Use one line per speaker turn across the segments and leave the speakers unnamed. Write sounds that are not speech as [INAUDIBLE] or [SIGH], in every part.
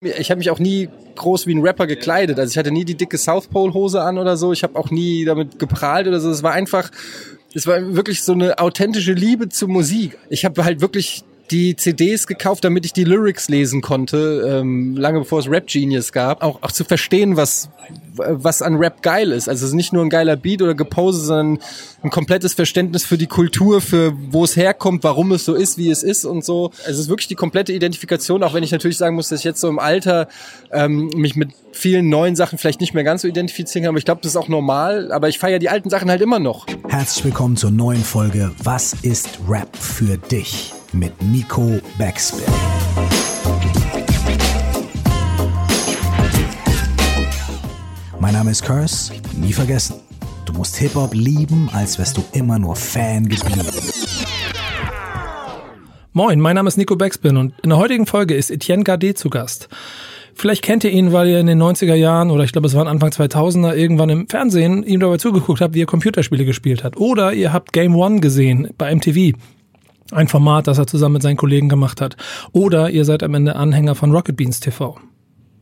Ich habe mich auch nie groß wie ein Rapper gekleidet. Also ich hatte nie die dicke South Pole Hose an oder so. Ich habe auch nie damit geprahlt oder so. Es war einfach, es war wirklich so eine authentische Liebe zur Musik. Ich habe halt wirklich die CDs gekauft, damit ich die Lyrics lesen konnte, ähm, lange bevor es Rap Genius gab, auch, auch zu verstehen, was, was an Rap geil ist. Also es ist nicht nur ein geiler Beat oder Gepose, sondern ein komplettes Verständnis für die Kultur, für wo es herkommt, warum es so ist, wie es ist und so. Also es ist wirklich die komplette Identifikation, auch wenn ich natürlich sagen muss, dass ich jetzt so im Alter ähm, mich mit vielen neuen Sachen vielleicht nicht mehr ganz so identifizieren kann, aber ich glaube, das ist auch normal, aber ich feiere die alten Sachen halt immer noch.
Herzlich willkommen zur neuen Folge Was ist Rap für dich? Mit Nico Backspin. Mein Name ist Curse, nie vergessen. Du musst Hip-Hop lieben, als wärst du immer nur Fan geblieben.
Moin, mein Name ist Nico Backspin und in der heutigen Folge ist Etienne Gade zu Gast. Vielleicht kennt ihr ihn, weil ihr in den 90er Jahren oder ich glaube es waren Anfang 2000er irgendwann im Fernsehen ihm dabei zugeguckt habt, wie er Computerspiele gespielt hat. Oder ihr habt Game One gesehen bei MTV. Ein Format, das er zusammen mit seinen Kollegen gemacht hat. Oder ihr seid am Ende Anhänger von Rocket Beans TV.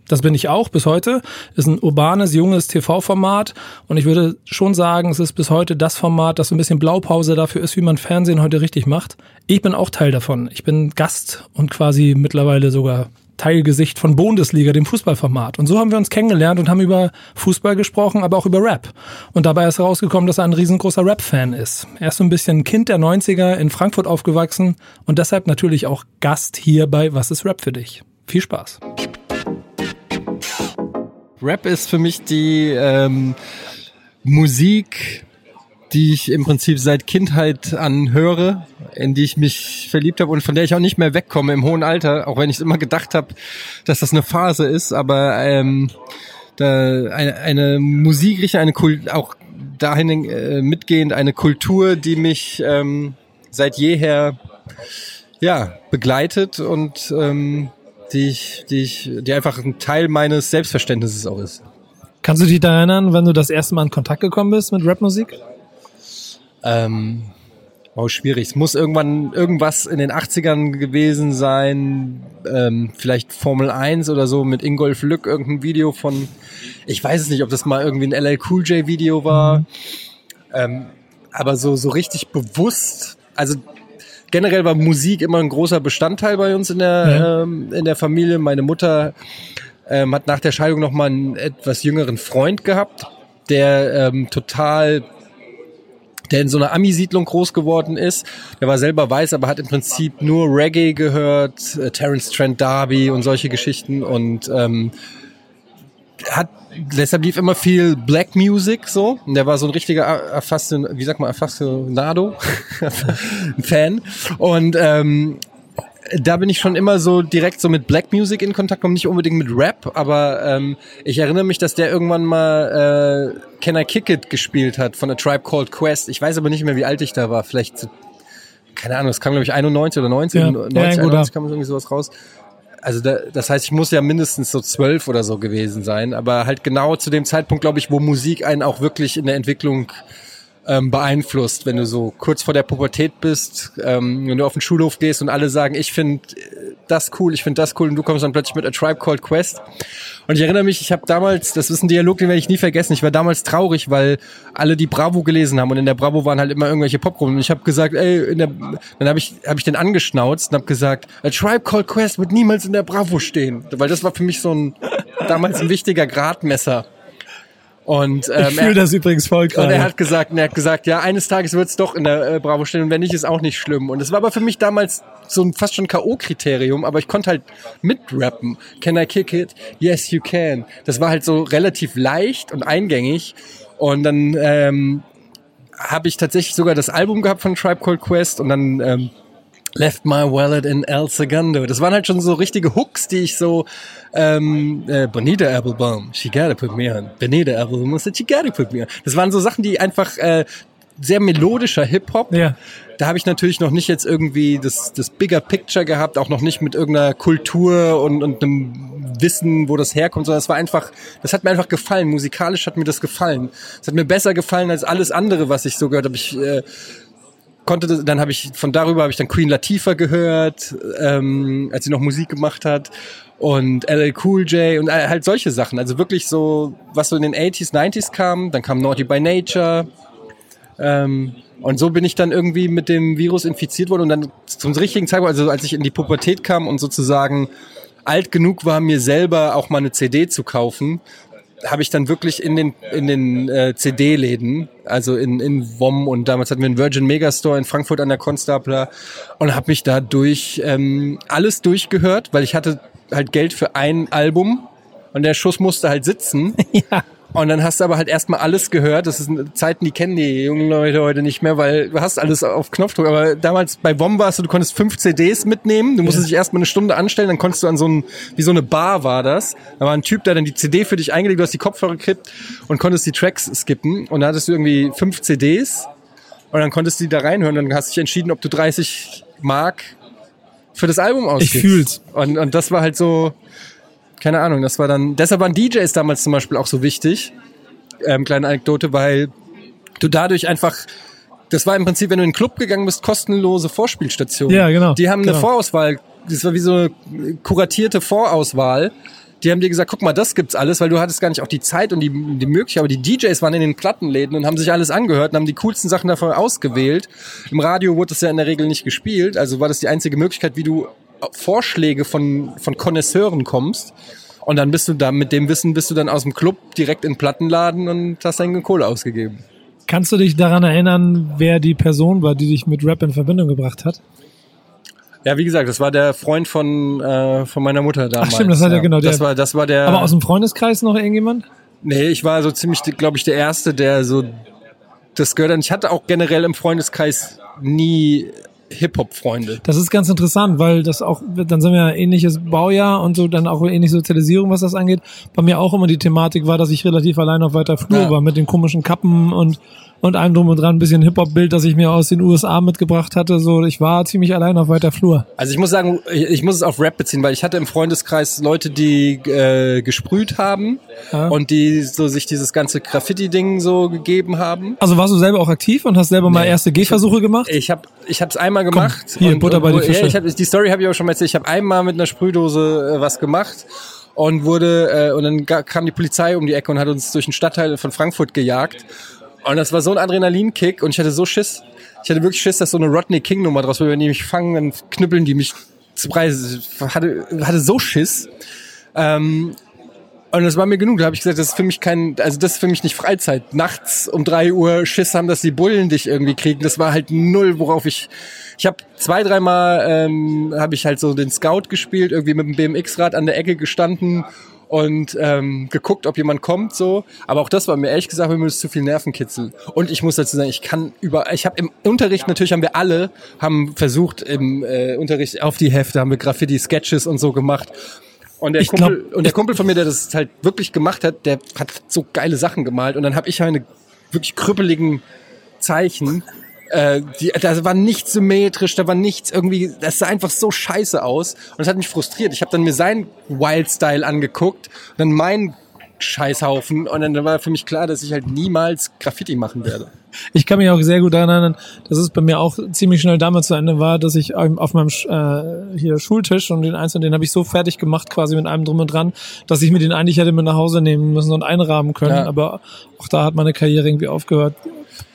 Das bin ich auch bis heute. Ist ein urbanes, junges TV-Format und ich würde schon sagen, es ist bis heute das Format, das so ein bisschen Blaupause dafür ist, wie man Fernsehen heute richtig macht. Ich bin auch Teil davon. Ich bin Gast und quasi mittlerweile sogar Teilgesicht von Bundesliga, dem Fußballformat. Und so haben wir uns kennengelernt und haben über Fußball gesprochen, aber auch über Rap. Und dabei ist herausgekommen, dass er ein riesengroßer Rap-Fan ist. Er ist so ein bisschen Kind der 90er in Frankfurt aufgewachsen und deshalb natürlich auch Gast hier bei Was ist Rap für dich? Viel Spaß.
Rap ist für mich die ähm, Musik, die ich im Prinzip seit Kindheit an höre, in die ich mich verliebt habe und von der ich auch nicht mehr wegkomme im hohen Alter, auch wenn ich immer gedacht habe, dass das eine Phase ist, aber ähm, da eine, eine Musikrichtung, eine Kult, auch dahin äh, mitgehend eine Kultur, die mich ähm, seit jeher ja begleitet und ähm, die ich, die ich, die einfach ein Teil meines Selbstverständnisses auch ist.
Kannst du dich da erinnern, wenn du das erste Mal in Kontakt gekommen bist mit Rapmusik?
Ähm, oh, schwierig. Es muss irgendwann irgendwas in den 80ern gewesen sein. Ähm, vielleicht Formel 1 oder so mit Ingolf Lück, irgendein Video von, ich weiß es nicht, ob das mal irgendwie ein LL Cool J Video war. Mhm. Ähm, aber so, so richtig bewusst, also generell war Musik immer ein großer Bestandteil bei uns in der, ja. ähm, in der Familie. Meine Mutter ähm, hat nach der Scheidung noch mal einen etwas jüngeren Freund gehabt, der ähm, total der in so einer Ami-Siedlung groß geworden ist. Der war selber weiß, aber hat im Prinzip nur Reggae gehört, äh, Terence Trent D'Arby und solche Geschichten und ähm, hat deshalb lief immer viel Black Music so. Und der war so ein richtiger Affassin, wie sagt man, Affascinado, [LAUGHS] Fan. Und ähm, da bin ich schon immer so direkt so mit Black Music in Kontakt gekommen, nicht unbedingt mit Rap, aber ähm, ich erinnere mich, dass der irgendwann mal äh, Can I Kick It gespielt hat von A Tribe Called Quest. Ich weiß aber nicht mehr, wie alt ich da war. Vielleicht, keine Ahnung, es kam glaube ich 91 oder 19, ja, 90, ja, 91 kam irgendwie sowas raus. Also da, das heißt, ich muss ja mindestens so zwölf oder so gewesen sein, aber halt genau zu dem Zeitpunkt, glaube ich, wo Musik einen auch wirklich in der Entwicklung ähm, beeinflusst, wenn du so kurz vor der Pubertät bist, ähm, wenn du auf den Schulhof gehst und alle sagen, ich finde das cool, ich finde das cool und du kommst dann plötzlich mit A Tribe Called Quest. Und ich erinnere mich, ich habe damals, das ist ein Dialog, den werde ich nie vergessen, ich war damals traurig, weil alle die Bravo gelesen haben und in der Bravo waren halt immer irgendwelche Popgruppen und ich habe gesagt, ey, in der, dann habe ich, hab ich den angeschnauzt und habe gesagt, A Tribe Called Quest wird niemals in der Bravo stehen, weil das war für mich so ein, damals ein wichtiger Gradmesser. Und,
ähm, ich fühle das übrigens voll
gerade. Und er hat gesagt, er hat gesagt, ja, eines Tages wird es doch in der äh, Bravo stehen und wenn nicht, ist auch nicht schlimm. Und es war aber für mich damals so ein fast schon K.O.-Kriterium, aber ich konnte halt mitrappen. Can I kick it? Yes, you can. Das war halt so relativ leicht und eingängig. Und dann ähm, habe ich tatsächlich sogar das Album gehabt von Tribe Called Quest und dann ähm, Left My Wallet in El Segundo. Das waren halt schon so richtige Hooks, die ich so ähm, äh, Bonita Applebaum, she gotta put me on. Bonita Applebaum said she gotta put me on. Das waren so Sachen, die einfach äh, sehr melodischer Hip-Hop. Ja. Da habe ich natürlich noch nicht jetzt irgendwie das, das Bigger Picture gehabt, auch noch nicht mit irgendeiner Kultur und, und einem Wissen, wo das herkommt, sondern es war einfach, das hat mir einfach gefallen. Musikalisch hat mir das gefallen. Es hat mir besser gefallen als alles andere, was ich so gehört habe. Ich äh, konnte das, dann habe ich von darüber habe ich dann Queen Latifah gehört, ähm, als sie noch Musik gemacht hat und LL Cool J und halt solche Sachen. Also wirklich so, was so in den 80s, 90s kam. Dann kam Naughty by Nature. Ähm, und so bin ich dann irgendwie mit dem Virus infiziert worden und dann zum richtigen Zeitpunkt, also als ich in die Pubertät kam und sozusagen alt genug war, mir selber auch mal eine CD zu kaufen, habe ich dann wirklich in den in den äh, CD-Läden, also in in WOM und damals hatten wir einen Virgin Megastore in Frankfurt an der Constapler und habe mich da durch ähm, alles durchgehört, weil ich hatte halt Geld für ein Album und der Schuss musste halt sitzen. [LAUGHS]
Ja.
Und dann hast du aber halt erstmal alles gehört. Das sind Zeiten, die kennen die jungen Leute heute nicht mehr, weil du hast alles auf Knopfdruck. Aber damals bei WOM warst du, du konntest fünf CDs mitnehmen. Du musstest dich erstmal eine Stunde anstellen, dann konntest du an so ein, wie so eine Bar war das. Da war ein Typ, der dann die CD für dich eingelegt, du hast die Kopfhörer gekippt und konntest die Tracks skippen. Und dann hattest du irgendwie fünf CDs und dann konntest du die da reinhören. Und dann hast du dich entschieden, ob du 30 Mark für das Album ausgibst.
Ich fühl's.
Und, und das war halt so, keine Ahnung, das war dann, deshalb waren DJs damals zum Beispiel auch so wichtig, ähm, kleine Anekdote, weil du dadurch einfach, das war im Prinzip, wenn du in den Club gegangen bist, kostenlose Vorspielstationen.
Ja, genau,
Die haben
genau.
eine Vorauswahl, das war wie so eine kuratierte Vorauswahl. Die haben dir gesagt, guck mal, das gibt's alles, weil du hattest gar nicht auch die Zeit und die, die Möglichkeit, aber die DJs waren in den Plattenläden und haben sich alles angehört und haben die coolsten Sachen davon ausgewählt. Im Radio wurde das ja in der Regel nicht gespielt, also war das die einzige Möglichkeit, wie du Vorschläge von, von Konnoisseuren kommst. Und dann bist du da, mit dem Wissen bist du dann aus dem Club direkt in den Plattenladen und hast deine Kohle ausgegeben.
Kannst du dich daran erinnern, wer die Person war, die dich mit Rap in Verbindung gebracht hat?
Ja, wie gesagt, das war der Freund von, äh, von meiner Mutter damals.
stimmt, das hat er
ja.
genau, der-
Das war, das war der.
Aber aus dem Freundeskreis noch irgendjemand?
Nee, ich war so ziemlich, glaube ich, der Erste, der so das gehört hat. Ich hatte auch generell im Freundeskreis nie Hip-Hop-Freunde.
Das ist ganz interessant, weil das auch, dann sind wir ja ähnliches Baujahr und so, dann auch ähnliche Sozialisierung, was das angeht. Bei mir auch immer die Thematik war, dass ich relativ allein auf weiter Flur
Ja.
war mit den komischen Kappen und, und allem drum und dran, ein bisschen Hip-Hop-Bild, das ich mir aus den USA mitgebracht hatte. So, ich war ziemlich allein auf weiter Flur.
Also ich muss sagen, ich, muss es auf Rap beziehen, weil ich hatte im Freundeskreis Leute, die äh, gesprüht haben
Ja.
und die so sich dieses ganze Graffiti-Ding so gegeben haben.
Also warst du selber auch aktiv und hast selber mal erste Gehversuche gemacht?
Ich habe ich hab's einmal gemacht.
hier,
und,
Butter bei die
und,
Fische.
Ja, ich hab, die Story habe ich auch schon mal erzählt. Ich habe einmal mit einer Sprühdose äh, was gemacht und wurde äh, und dann kam die Polizei um die Ecke und hat uns durch den Stadtteil von Frankfurt gejagt. Und das war so ein Adrenalinkick und ich hatte so Schiss. Ich hatte wirklich Schiss, dass so eine Rodney King Nummer draus wird. Wenn die mich fangen, dann knüppeln die mich zu Preis. Ich hatte, hatte so Schiss. Ähm, und das war mir genug. Da habe ich gesagt, das ist für mich kein, also das ist für mich nicht Freizeit. Nachts um drei Uhr Schiss haben, dass die Bullen dich irgendwie kriegen. Das war halt null, worauf ich. Ich habe zwei, dreimal ähm, habe ich halt so den Scout gespielt, irgendwie mit dem BMX-Rad an der Ecke gestanden und ähm, geguckt, ob jemand kommt so. Aber auch das war mir ehrlich gesagt mir ist zu viel Nervenkitzel. Und ich muss dazu sagen, ich kann über, ich habe im Unterricht natürlich haben wir alle haben versucht im äh, Unterricht auf die Hefte haben wir Graffiti-Sketches und so gemacht. Und der,
Ich glaub-
Kumpel, und der Kumpel von mir, der das halt wirklich gemacht hat, der hat so geile Sachen gemalt. Und dann habe ich eine wirklich krüppeligen Zeichen. Äh, die, da war nichts symmetrisch, da war nichts irgendwie, das sah einfach so scheiße aus. Und das hat mich frustriert. Ich habe dann mir seinen Wild-Style angeguckt, dann meinen Scheißhaufen. Und dann war für mich klar, dass ich halt niemals Graffiti machen werde.
Ich kann mich auch sehr gut daran erinnern, dass es bei mir auch ziemlich schnell damit zu Ende war, dass ich auf meinem äh, hier Schultisch und den einzelnen, den habe ich so fertig gemacht, quasi mit allem drum und dran, dass ich mir den eigentlich hätte mit nach Hause nehmen müssen und einrahmen können.
Ja.
Aber auch da hat meine Karriere irgendwie aufgehört.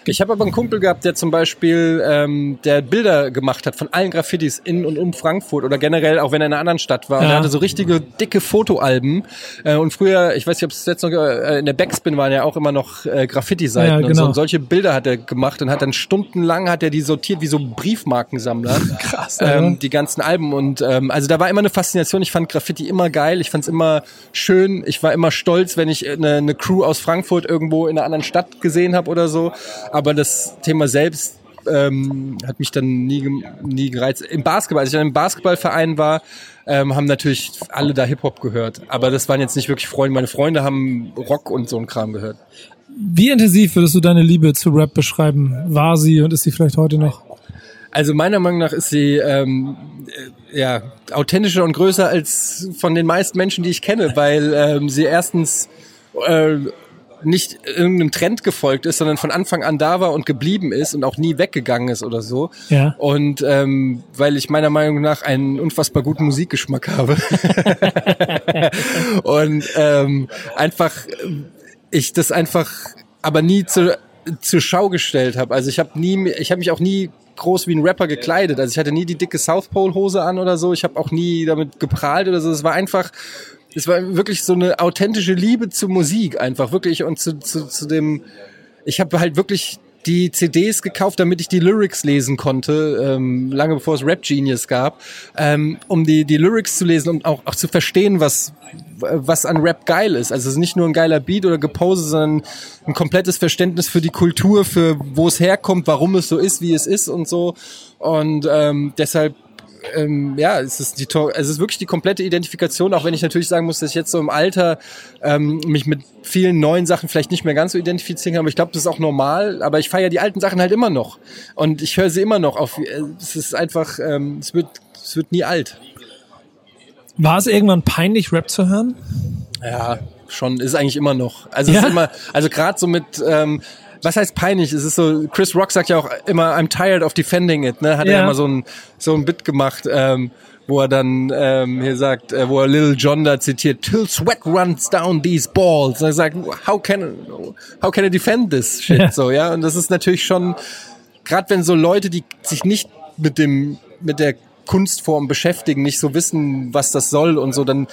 Ich habe aber einen Kumpel gehabt, der zum Beispiel ähm, der Bilder gemacht hat von allen Graffitis in und um Frankfurt oder generell, auch wenn er in einer anderen Stadt war. Und
Ja.
er hatte so richtige dicke Fotoalben. Äh, und früher, ich weiß nicht, ob es jetzt noch äh, in der Backspin waren ja auch immer noch äh, Graffiti-Seiten
Ja,
und so.
genau.
Und solche Bilder hat er gemacht und hat dann stundenlang hat er die sortiert wie so Briefmarkensammler. [LAUGHS]
Krass,
ähm, die ganzen Alben und ähm, also da war immer eine Faszination. Ich fand Graffiti immer geil, ich fand es immer schön. Ich war immer stolz, wenn ich eine, eine Crew aus Frankfurt irgendwo in einer anderen Stadt gesehen habe oder so. Aber das Thema selbst ähm, hat mich dann nie, nie gereizt. Im Basketball, als ich dann im Basketballverein war, ähm, haben natürlich alle da Hip-Hop gehört. Aber das waren jetzt nicht wirklich Freunde. Meine Freunde haben Rock und so ein Kram gehört.
Wie intensiv würdest du deine Liebe zu Rap beschreiben? War sie und ist sie vielleicht heute noch?
Also meiner Meinung nach ist sie ähm, äh, ja authentischer und größer als von den meisten Menschen, die ich kenne, weil ähm, sie erstens äh, nicht irgendeinem Trend gefolgt ist, sondern von Anfang an da war und geblieben ist und auch nie weggegangen ist oder so.
Ja.
Und ähm, weil ich meiner Meinung nach einen unfassbar guten Musikgeschmack habe. [LAUGHS] und ähm, einfach ich das einfach aber nie zu, zur Schau gestellt habe. Also ich habe nie, ich habe mich auch nie groß wie ein Rapper gekleidet. Also ich hatte nie die dicke South Pole Hose an oder so. Ich habe auch nie damit geprahlt oder so. Es war einfach es war wirklich so eine authentische Liebe zur Musik einfach wirklich und zu, zu, zu dem ich habe halt wirklich die CDs gekauft, damit ich die Lyrics lesen konnte, ähm, lange bevor es Rap Genius gab, ähm, um die, die Lyrics zu lesen und auch, auch zu verstehen, was, was an Rap geil ist. Also es ist nicht nur ein geiler Beat oder Gepose, sondern ein komplettes Verständnis für die Kultur, für wo es herkommt, warum es so ist, wie es ist und so. Und ähm, deshalb ähm, ja, es ist die es ist wirklich die komplette Identifikation, auch wenn ich natürlich sagen muss, dass ich jetzt so im Alter ähm, mich mit vielen neuen Sachen vielleicht nicht mehr ganz so identifizieren kann, aber ich glaube, das ist auch normal, aber ich feiere die alten Sachen halt immer noch und ich höre sie immer noch auf äh, es ist einfach ähm, es wird es wird nie alt.
War es irgendwann peinlich Rap zu hören?
Ja, schon ist eigentlich immer noch. Also
ja?
ist immer also gerade so mit ähm, was heißt peinlich? Es ist so, Chris Rock sagt ja auch immer, I'm tired of defending it, ne? Hat ja. er immer so ein, so ein Bit gemacht, ähm, wo er dann ähm, hier sagt, äh, wo er Lil John da zitiert, till sweat runs down these balls. Und er sagt, how can, how can I defend this shit? Ja. So, ja. Und das ist natürlich schon, gerade wenn so Leute, die sich nicht mit dem, mit der Kunstform beschäftigen, nicht so wissen, was das soll und so, dann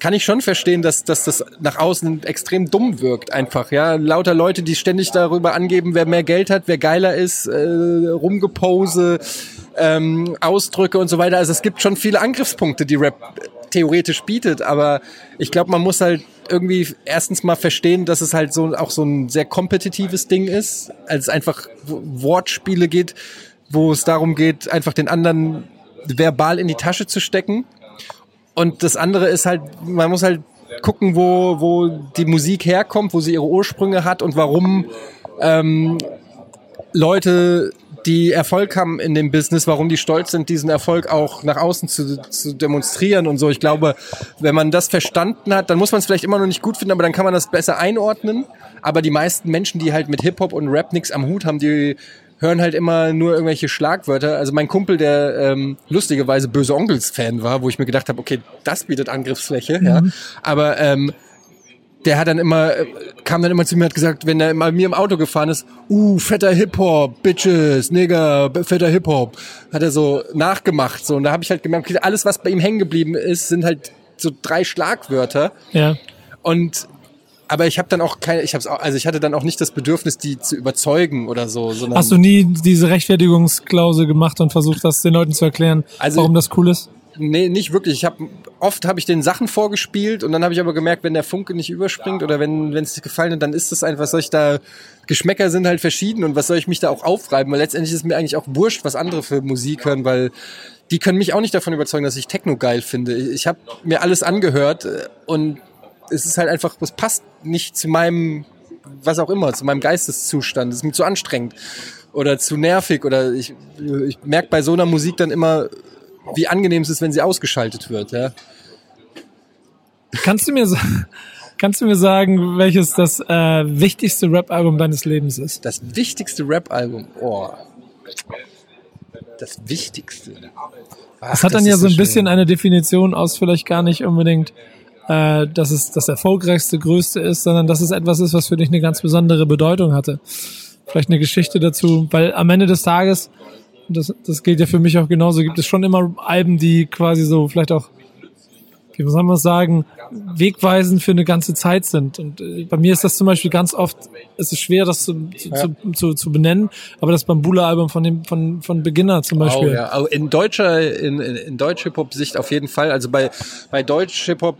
kann ich schon verstehen, dass, dass das nach außen extrem dumm wirkt einfach, ja. Lauter Leute, die ständig darüber angeben, wer mehr Geld hat, wer geiler ist, äh, Rumgepose, ähm, Ausdrücke und so weiter. Also es gibt schon viele Angriffspunkte, die Rap theoretisch bietet, aber ich glaube, man muss halt irgendwie erstens mal verstehen, dass es halt so auch so ein sehr kompetitives Ding ist, als es einfach Wortspiele geht, wo es darum geht, einfach den anderen verbal in die Tasche zu stecken und das andere ist halt, man muss halt gucken, wo, wo die Musik herkommt, wo sie ihre Ursprünge hat und warum ähm, Leute, die Erfolg haben in dem Business, warum die stolz sind, diesen Erfolg auch nach außen zu, zu demonstrieren und so. Ich glaube, wenn man das verstanden hat, dann muss man es vielleicht immer noch nicht gut finden, aber dann kann man das besser einordnen. Aber die meisten Menschen, die halt mit Hip-Hop und Rap nichts am Hut haben, die hören halt immer nur irgendwelche Schlagwörter. Also mein Kumpel, der ähm, lustigerweise böse Onkels-Fan war, wo ich mir gedacht habe, okay, das bietet Angriffsfläche, mhm. ja. Aber ähm, der hat dann immer, äh, kam dann immer zu mir und hat gesagt, wenn er mal mir im Auto gefahren ist, uh, fetter Hip-Hop, Bitches, Nigger, fetter Hip-Hop, hat er so nachgemacht. So. Und da habe ich halt gemerkt, okay, alles, was bei ihm hängen geblieben ist, sind halt so drei Schlagwörter.
Ja.
Und aber ich habe dann auch keine, ich habe also ich hatte dann auch nicht das Bedürfnis, die zu überzeugen oder so. Sondern
Hast du nie diese Rechtfertigungsklausel gemacht und versucht, das den Leuten zu erklären, also, warum das cool ist?
Nee, nicht wirklich. Ich habe oft habe ich den Sachen vorgespielt und dann habe ich aber gemerkt, wenn der Funke nicht überspringt oder wenn wenn es dir gefallen hat, dann ist das einfach, was soll ich da Geschmäcker sind halt verschieden und was soll ich mich da auch aufreiben, weil letztendlich ist mir eigentlich auch wurscht, was andere für Musik hören, weil die können mich auch nicht davon überzeugen, dass ich Techno geil finde. Ich habe mir alles angehört äh, und es ist halt einfach, es passt nicht zu meinem, was auch immer, zu meinem Geisteszustand. Es ist mir zu anstrengend oder zu nervig oder ich, ich merke bei so einer Musik dann immer, wie angenehm es ist, wenn sie ausgeschaltet wird. Ja.
Kannst du mir sagen, kannst du mir sagen, welches das äh, wichtigste Rap-Album deines Lebens ist?
Das wichtigste Rap-Album, oh. Das wichtigste.
Ach, das hat dann das ja so ein bisschen eine Definition aus vielleicht gar nicht unbedingt äh, dass es das erfolgreichste, größte ist, sondern dass es etwas ist, was für dich eine ganz besondere Bedeutung hatte. Vielleicht eine Geschichte dazu, weil am Ende des Tages, das, das gilt ja für mich auch genauso, gibt es schon immer Alben, die quasi so vielleicht auch wie soll man sagen, wegweisend für eine ganze Zeit sind. Und äh, bei mir ist das zum Beispiel ganz oft, es ist schwer, das zu, zu, ja. zu, zu, zu benennen, aber das Bambula-Album von dem von von Beginner zum Beispiel.
Oh, ja. In deutscher, in, in, in Deutsch-Hip-Hop-Sicht auf jeden Fall. Also bei, bei Deutsch-Hip-Hop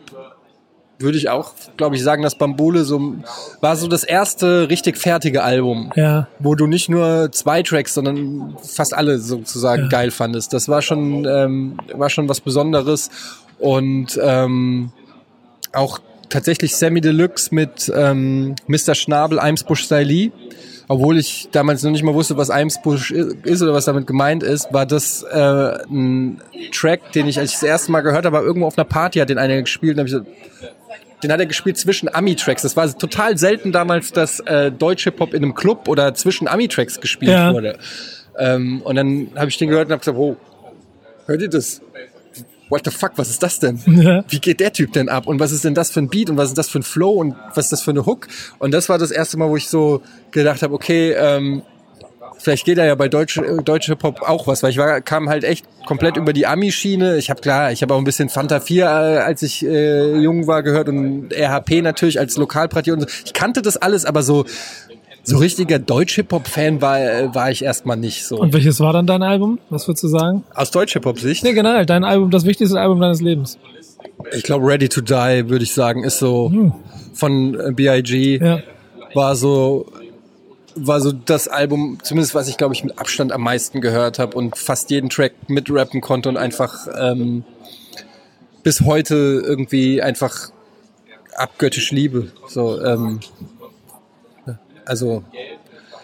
würde ich auch, glaube ich, sagen, dass Bambule so war so das erste richtig fertige Album,
ja.
wo du nicht nur zwei Tracks, sondern fast alle sozusagen ja. geil fandest. Das war schon ähm, war schon was Besonderes und ähm, auch tatsächlich Sammy Deluxe mit ähm, Mr. Schnabel, Eimsbusch Stylee. Obwohl ich damals noch nicht mal wusste, was Eimsbusch ist oder was damit gemeint ist, war das äh, ein Track, den ich, als ich das erste Mal gehört habe, irgendwo auf einer Party hat den einer gespielt und habe ich gesagt, den hat er gespielt zwischen Ami-Tracks. Das war total selten damals, dass äh, deutsche Pop in einem Club oder zwischen Ami-Tracks gespielt
Ja.
wurde. Ähm, und dann habe ich den gehört und habe gesagt, oh, hört ihr das? What the fuck, was ist das denn?
Ja.
Wie geht der Typ denn ab? Und was ist denn das für ein Beat und was ist das für ein Flow und was ist das für eine Hook? Und das war das erste Mal, wo ich so gedacht habe, okay, ähm, vielleicht geht da ja bei deutsche, äh, deutsche Pop auch was, weil ich war, kam halt echt komplett über die Ami-Schiene. Ich habe klar, ich habe auch ein bisschen Fanta 4, äh, als ich äh, jung war, gehört und RHP natürlich als Lokalpartie und so. Ich kannte das alles, aber so so richtiger Deutsch-Hip-Hop-Fan war, äh, war ich erstmal nicht so.
Und welches war dann dein Album? Was würdest du sagen?
Aus Deutsch-Hip-Hop-Sicht?
Nee, generell, dein Album, das wichtigste Album deines Lebens.
Ich glaube, Ready to Die, würde ich sagen, ist so von äh, B.I.G.
Ja.
war so war so das Album, zumindest was ich glaube ich mit Abstand am meisten gehört habe und fast jeden Track mitrappen konnte und einfach ähm, bis heute irgendwie einfach abgöttisch liebe. So, ähm, also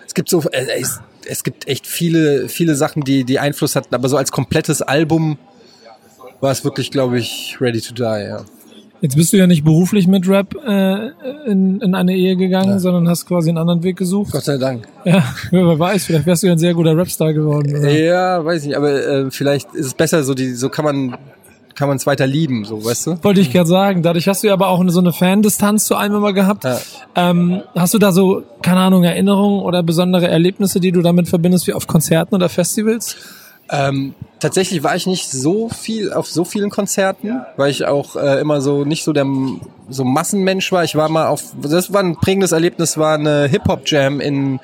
es gibt so äh, es, es gibt echt viele viele Sachen, die die Einfluss hatten, aber so als komplettes Album war es wirklich, glaube ich, Ready to Die. Ja.
Jetzt bist du ja nicht beruflich mit Rap äh, in, in eine Ehe gegangen, sondern hast quasi einen anderen Weg gesucht.
Gott sei Dank.
Ja, [LAUGHS] wer weiß, vielleicht wärst du ja ein sehr guter Rapstar geworden. Oder?
Ja, weiß ich nicht, aber äh, vielleicht ist es besser, so die, so kann man kann man es weiter lieben, so weißt du?
Wollte ich gerade sagen. Dadurch hast du ja aber auch eine, so eine Fandistanz zu einem immer gehabt.
Ja.
Ähm, hast du da so, keine Ahnung, Erinnerungen oder besondere Erlebnisse, die du damit verbindest, wie auf Konzerten oder Festivals?
Ähm, tatsächlich war ich nicht so viel auf so vielen Konzerten, weil ich auch äh, immer so nicht so der so Massenmensch war. Ich war mal auf, das war ein prägendes Erlebnis, war eine Hip Hop Jam in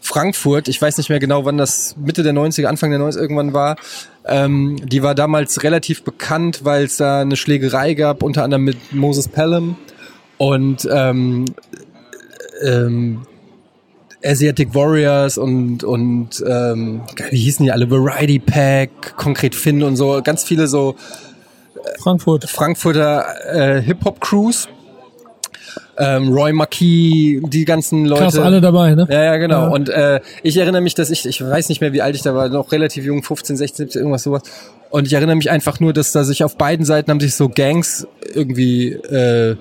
Frankfurt. Ich weiß nicht mehr genau, wann das Mitte der 90er, Anfang der 90er irgendwann war. Ähm, die war damals relativ bekannt, weil es da eine Schlägerei gab, unter anderem mit Moses Pelham und ähm, ähm, Asiatic Warriors und und ähm, wie hießen die alle Variety Pack, konkret Finn und so ganz viele so
Frankfurt.
Frankfurter äh, Hip Hop Crews. Ähm, Roy Marquis, die ganzen Leute.
Krass, alle dabei, ne?
Ja, ja, genau.
Ja.
Und äh, ich erinnere mich, dass ich, ich weiß nicht mehr, wie alt ich da war, noch relativ jung, 15, 16, 17, irgendwas sowas. Und ich erinnere mich einfach nur, dass da sich auf beiden Seiten haben sich so Gangs irgendwie äh,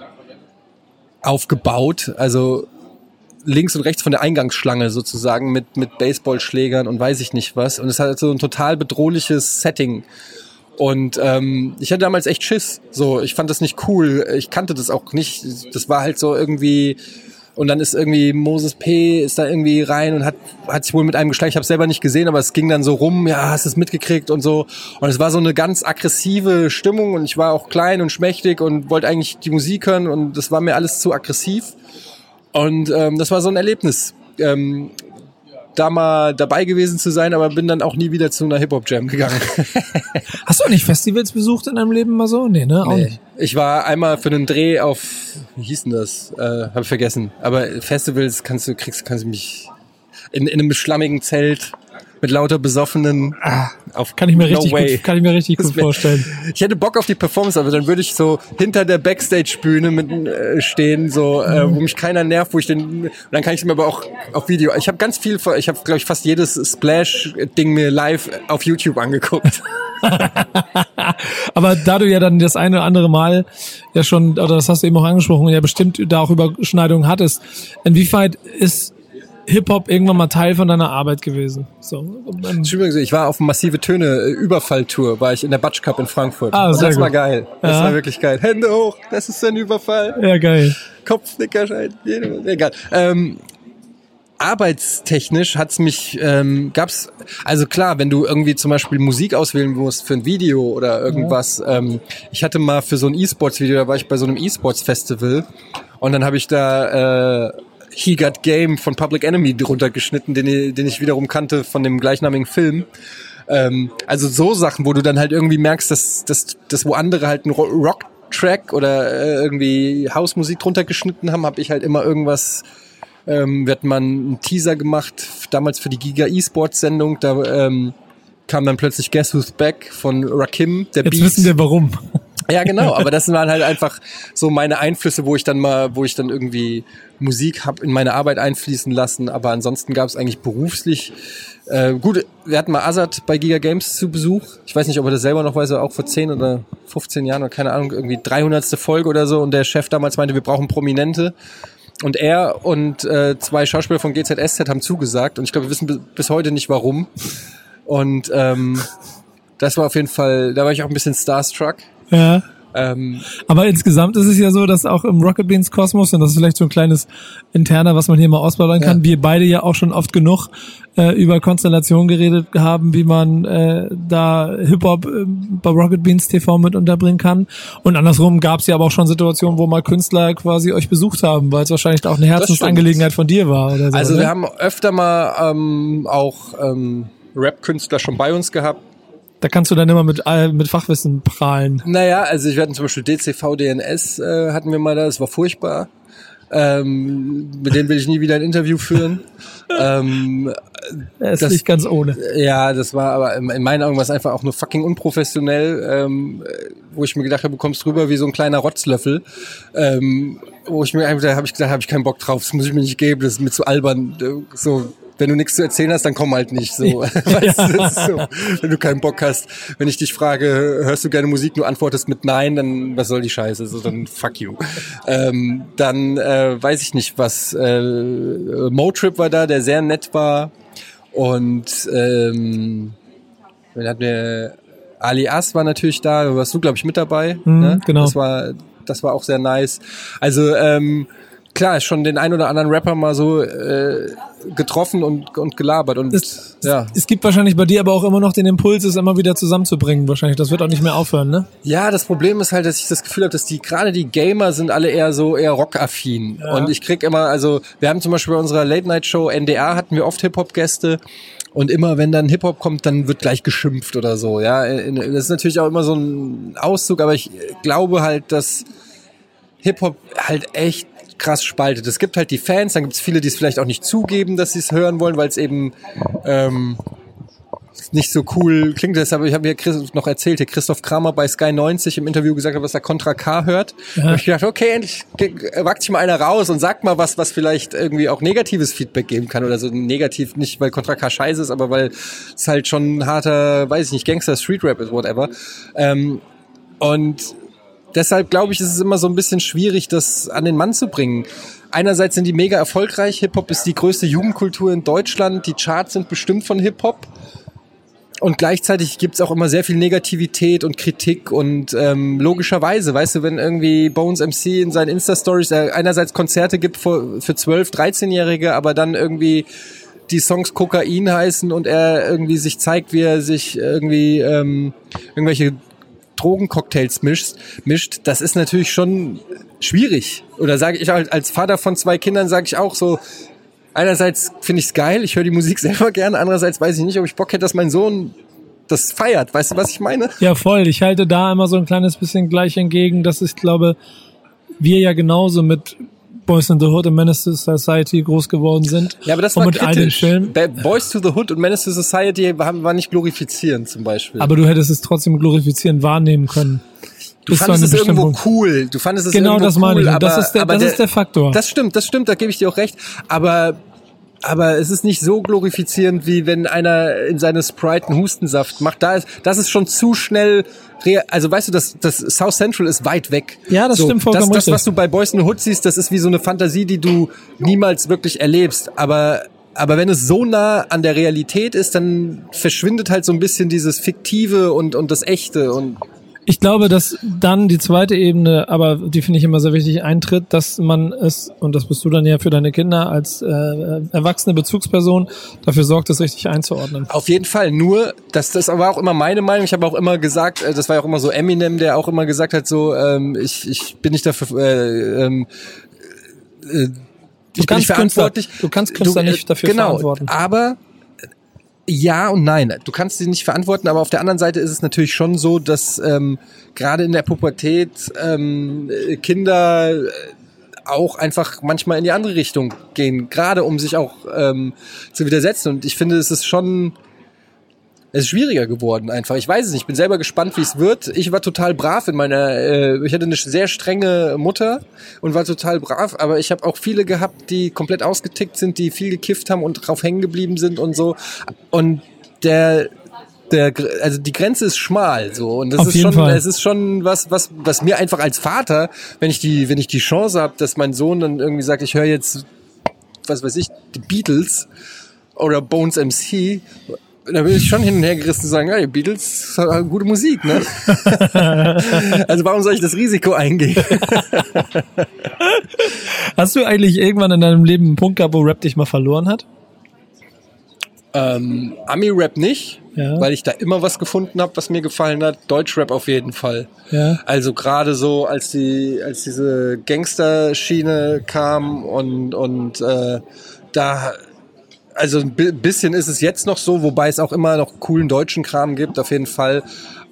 aufgebaut. Also links und rechts von der Eingangsschlange sozusagen mit, mit Baseballschlägern und weiß ich nicht was. Und es hat so ein total bedrohliches Setting. Und ähm, ich hatte damals echt Schiss. So, ich fand das nicht cool. Ich kannte das auch nicht. Das war halt so irgendwie. Und dann ist irgendwie Moses P. ist da irgendwie rein und hat, hat sich wohl mit einem geschlagen. Ich habe selber nicht gesehen, aber es ging dann so rum, ja, hast es mitgekriegt und so. Und es war so eine ganz aggressive Stimmung und ich war auch klein und schmächtig und wollte eigentlich die Musik hören und das war mir alles zu aggressiv. Und ähm, das war so ein Erlebnis, ähm, da mal dabei gewesen zu sein, aber bin dann auch nie wieder zu einer Hip-Hop-Jam gegangen. [LAUGHS]
Hast du nicht Festivals besucht in deinem Leben mal so? Nee, ne? Auch
Nee.
nicht.
Ich war einmal für einen Dreh auf, wie hieß denn das? Äh, hab ich vergessen. Aber Festivals kannst du, kriegst, kannst du mich in, in einem schlammigen Zelt mit lauter Besoffenen auf
Ah, Kann ich mir
no
richtig
way.
gut, kann ich mir richtig gut vorstellen.
Ich hätte Bock auf die Performance, aber dann würde ich so hinter der Backstage-Bühne mit äh, stehen, so äh, wo mich keiner nervt, wo ich den. Dann kann ich es mir aber auch auf Video. Ich habe ganz viel, ich habe glaube ich fast jedes Splash-Ding mir live auf YouTube angeguckt. [LAUGHS] [LAUGHS]
Aber da du ja dann das eine oder andere Mal ja schon, oder das hast du eben auch angesprochen, ja bestimmt da auch Überschneidungen hattest, inwieweit ist Hip-Hop irgendwann mal Teil von deiner Arbeit gewesen? So,
übrigens, ich war auf massive Töne äh, Überfalltour, war ich in der Batsch Cup in Frankfurt.
Ah, sehr
das war
gut.
geil. Das
Ja.
war wirklich geil. Hände hoch, das ist ein Überfall.
ja, geil.
Kopfnickerschein, egal. Ähm, arbeitstechnisch hat's mich, ähm, gab's, also klar, wenn du irgendwie zum Beispiel Musik auswählen musst für ein Video oder irgendwas. Ähm, ich hatte mal für so ein E-Sports-Video, da war ich bei so einem E-Sports-Festival und dann habe ich da äh, He Got Game von Public Enemy drunter geschnitten, den, ich- den ich wiederum kannte von dem gleichnamigen Film. Ähm, also so Sachen, wo du dann halt irgendwie merkst, dass, dass, dass wo andere halt einen Ro- Rock-Track oder äh, irgendwie Hausmusik drunter geschnitten haben, habe ich halt immer irgendwas ähm, wir hatten mal einen Teaser gemacht, damals für die Giga E-Sports Sendung, da ähm, kam dann plötzlich Guess Who's Back von Rakim, der
Jetzt
Beat.
wissen wir warum.
Ja, genau, aber das waren halt einfach so meine Einflüsse, wo ich dann mal, wo ich dann irgendwie Musik hab in meine Arbeit einfließen lassen, aber ansonsten gab es eigentlich beruflich äh, gut, wir hatten mal Azad bei Giga Games zu Besuch. Ich weiß nicht, ob er das selber noch weiß, auch vor 10 oder 15 Jahren oder keine Ahnung, irgendwie 300. Folge oder so und der Chef damals meinte, wir brauchen Prominente. Und er und äh, zwei Schauspieler von GZSZ haben zugesagt und ich glaube, wir wissen bis heute nicht warum. Und ähm, das war auf jeden Fall, da war ich auch ein bisschen starstruck.
Ja. Ähm, Aber insgesamt ist es ja so, dass auch im Rocket Beans Kosmos, und das ist vielleicht so ein kleines interner, was man hier mal ausbauen kann, ja. wir beide ja auch schon oft genug äh, über Konstellationen geredet haben, wie man äh, da Hip-Hop äh, bei Rocket Beans TV mit unterbringen kann. Und andersrum gab es ja aber auch schon Situationen, wo mal Künstler quasi euch besucht haben, weil es wahrscheinlich auch eine Herzensangelegenheit von dir war. Oder so,
also
ne?
wir haben öfter mal ähm, auch ähm, Rap-Künstler schon bei uns gehabt,
da kannst du dann immer mit, äh, mit Fachwissen prahlen.
Naja, also wir hatten zum Beispiel DCV, DNS äh, hatten wir mal da, das war furchtbar. Ähm, mit denen will ich nie wieder ein Interview führen. [LAUGHS] ähm,
ist das, nicht ganz ohne.
Ja, das war aber in meinen Augen war es einfach auch nur fucking unprofessionell, ähm, wo ich mir gedacht habe, du kommst rüber wie so ein kleiner Rotzlöffel. Ähm, wo ich mir einfach, habe ich gedacht, habe ich keinen Bock drauf, das muss ich mir nicht geben, das ist mir zu albern. So, wenn du nichts zu erzählen hast, dann komm halt nicht so. [LAUGHS] [LAUGHS] weißt du, so. Wenn du keinen Bock hast, wenn ich dich frage, hörst du gerne Musik, du antwortest mit Nein, dann was soll die Scheiße? So, dann fuck you. Ähm, dann äh, weiß ich nicht, was äh, Motrip war da, der sehr nett war. Und ähm, dann hat mir Ali As war natürlich da, da warst du, glaube ich, mit dabei.
Mhm, ne? Genau.
Das war, das war auch sehr nice. Also ähm, klar, schon den ein oder anderen Rapper mal so äh, getroffen und, und gelabert. Und
es, ja. es gibt wahrscheinlich bei dir aber auch immer noch den Impuls, es immer wieder zusammenzubringen. Wahrscheinlich, das wird auch nicht mehr aufhören, ne?
Ja, das Problem ist halt, dass ich das Gefühl habe, dass die gerade die Gamer sind alle eher so eher rockaffin. Ja. Und ich krieg immer, also wir haben zum Beispiel bei unserer Late Night Show NDR hatten wir oft Hip Hop Gäste. Und immer wenn dann Hip-Hop kommt, dann wird gleich geschimpft oder so. Ja, das ist natürlich auch immer so ein Auszug, aber ich glaube halt, dass Hip-Hop halt echt krass spaltet. Es gibt halt die Fans, dann gibt es viele, die es vielleicht auch nicht zugeben, dass sie es hören wollen, weil es eben ähm, nicht so cool klingt. Deshalb, ich habe hier noch erzählt, hier Christoph Kramer bei Sky 90 im Interview gesagt hat, was er Contra K hört. Ja. Hab ich gedacht, okay, endlich wagt sich mal einer raus und sagt mal was, was vielleicht irgendwie auch negatives Feedback geben kann oder so negativ, nicht weil Contra K scheiße ist, aber weil es halt schon ein harter, weiß ich nicht, Gangster, Street Rap ist, whatever. Ähm, und deshalb glaube ich, ist es immer so ein bisschen schwierig, das an den Mann zu bringen. Einerseits sind die mega erfolgreich. Hip-Hop ist die größte Jugendkultur in Deutschland. Die Charts sind bestimmt von Hip-Hop. Und gleichzeitig gibt's auch immer sehr viel Negativität und Kritik und ähm, logischerweise, weißt du, wenn irgendwie Bones MC in seinen Insta-Stories äh, einerseits Konzerte gibt für, für 12-, 13-Jährige, aber dann irgendwie die Songs Kokain heißen und er irgendwie sich zeigt, wie er sich irgendwie ähm, irgendwelche Drogencocktails mischt, mischt, das ist natürlich schon schwierig. Oder sage ich als Vater von zwei Kindern, sage ich auch so, einerseits finde ich es geil, ich höre die Musik [LAUGHS] selber gerne, andererseits weiß ich nicht, ob ich Bock hätte, dass mein Sohn das feiert. Weißt du, was ich meine?
Ja, voll. Ich halte da immer so ein kleines bisschen gleich entgegen, dass ich glaube, wir ja genauso mit Boys in the Hood und Menace to Society groß geworden sind.
Ja, aber das war und mit kritisch. all den Filmen. Boys to the Hood und Menace to Society waren, waren nicht glorifizierend zum Beispiel.
Aber du hättest es trotzdem glorifizierend wahrnehmen können.
Du fandest es irgendwo cool. Du fandest es
genau
irgendwo
das
cool,
meine ich.
Aber,
das ist der, das der, ist der Faktor.
Das stimmt, das stimmt. Da gebe ich dir auch recht. Aber aber es ist nicht so glorifizierend, wie wenn einer in seine Sprite einen Hustensaft macht. Da ist, das ist schon zu schnell. Also weißt du, das, das South Central ist weit weg.
Ja, das
so,
stimmt vollkommen
Das, das was du bei Boys in the Hood siehst, das ist wie so eine Fantasie, die du niemals wirklich erlebst. Aber aber wenn es so nah an der Realität ist, dann verschwindet halt so ein bisschen dieses Fiktive und, und das Echte und
ich glaube, dass dann die zweite Ebene, aber die finde ich immer sehr wichtig, eintritt, dass man es, und das bist du dann ja für deine Kinder als äh, erwachsene Bezugsperson, dafür sorgt, es richtig einzuordnen.
Auf jeden Fall. Nur, das, das war auch immer meine Meinung. Ich habe auch immer gesagt, äh, das war ja auch immer so Eminem, der auch immer gesagt hat, so, ähm, ich, ich bin nicht dafür, äh, ähm,
äh, Du kannst, Künstler, du kannst Künstler du, äh, nicht dafür genau, verantworten.
Aber ja und nein. Du kannst sie nicht verantworten, aber auf der anderen Seite ist es natürlich schon so, dass ähm, gerade in der Pubertät ähm, Kinder äh, auch einfach manchmal in die andere Richtung gehen, gerade um sich auch ähm, zu widersetzen. Und ich finde, es ist schon es ist schwieriger geworden einfach. Ich weiß es nicht. Ich bin selber gespannt, wie es wird. Ich war total brav in meiner, äh, ich hatte eine sehr strenge Mutter und war total brav, aber ich habe auch viele gehabt, die komplett ausgetickt sind, die viel gekifft haben und drauf hängen geblieben sind und so. Und der der, also die Grenze ist schmal so und das
Auf
ist schon,
Fall.
es ist schon was, was, was mir einfach als Vater, wenn ich die, wenn ich die Chance habe, dass mein Sohn dann irgendwie sagt, ich höre jetzt, was weiß ich, die Beatles oder Bones MC, da bin ich schon hin und her gerissen zu sagen, ja, die Beatles haben gute Musik, ne? [LAUGHS] also warum soll ich das Risiko eingehen? [LAUGHS]
Hast du eigentlich irgendwann in deinem Leben einen Punkt gehabt, wo Rap dich mal verloren hat?
ähm, Ami-Rap nicht,
Ja.
weil ich da immer was gefunden habe, was mir gefallen hat. Deutsch-Rap auf jeden Fall.
Ja.
Also gerade so, als die, als diese Gangster-Schiene kam und und äh, da, also ein bi- bisschen ist es jetzt noch so, wobei es auch immer noch coolen deutschen Kram gibt, auf jeden Fall.